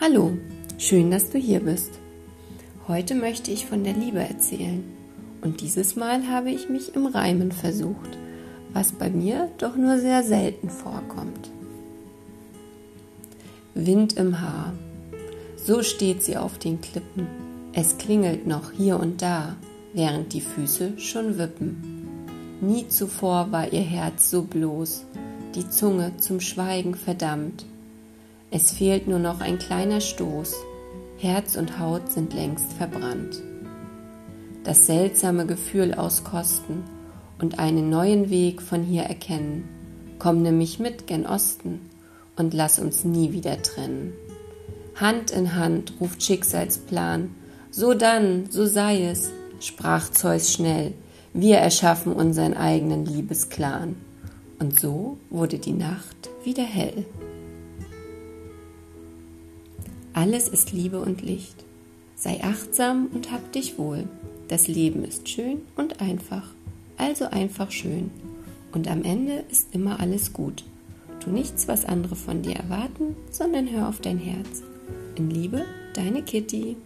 Hallo, schön, dass du hier bist. Heute möchte ich von der Liebe erzählen und dieses Mal habe ich mich im Reimen versucht, was bei mir doch nur sehr selten vorkommt. Wind im Haar, so steht sie auf den Klippen, es klingelt noch hier und da, während die Füße schon wippen. Nie zuvor war ihr Herz so bloß, die Zunge zum Schweigen verdammt es fehlt nur noch ein kleiner Stoß. Herz und Haut sind längst verbrannt. Das seltsame Gefühl auskosten und einen neuen Weg von hier erkennen. Komm nämlich mit gen Osten und lass uns nie wieder trennen. Hand in Hand ruft Schicksalsplan. So dann, so sei es, sprach Zeus schnell. Wir erschaffen unseren eigenen Liebesclan. Und so wurde die Nacht wieder hell. Alles ist Liebe und Licht. Sei achtsam und hab dich wohl. Das Leben ist schön und einfach, also einfach schön. Und am Ende ist immer alles gut. Tu nichts, was andere von dir erwarten, sondern hör auf dein Herz. In Liebe, deine Kitty.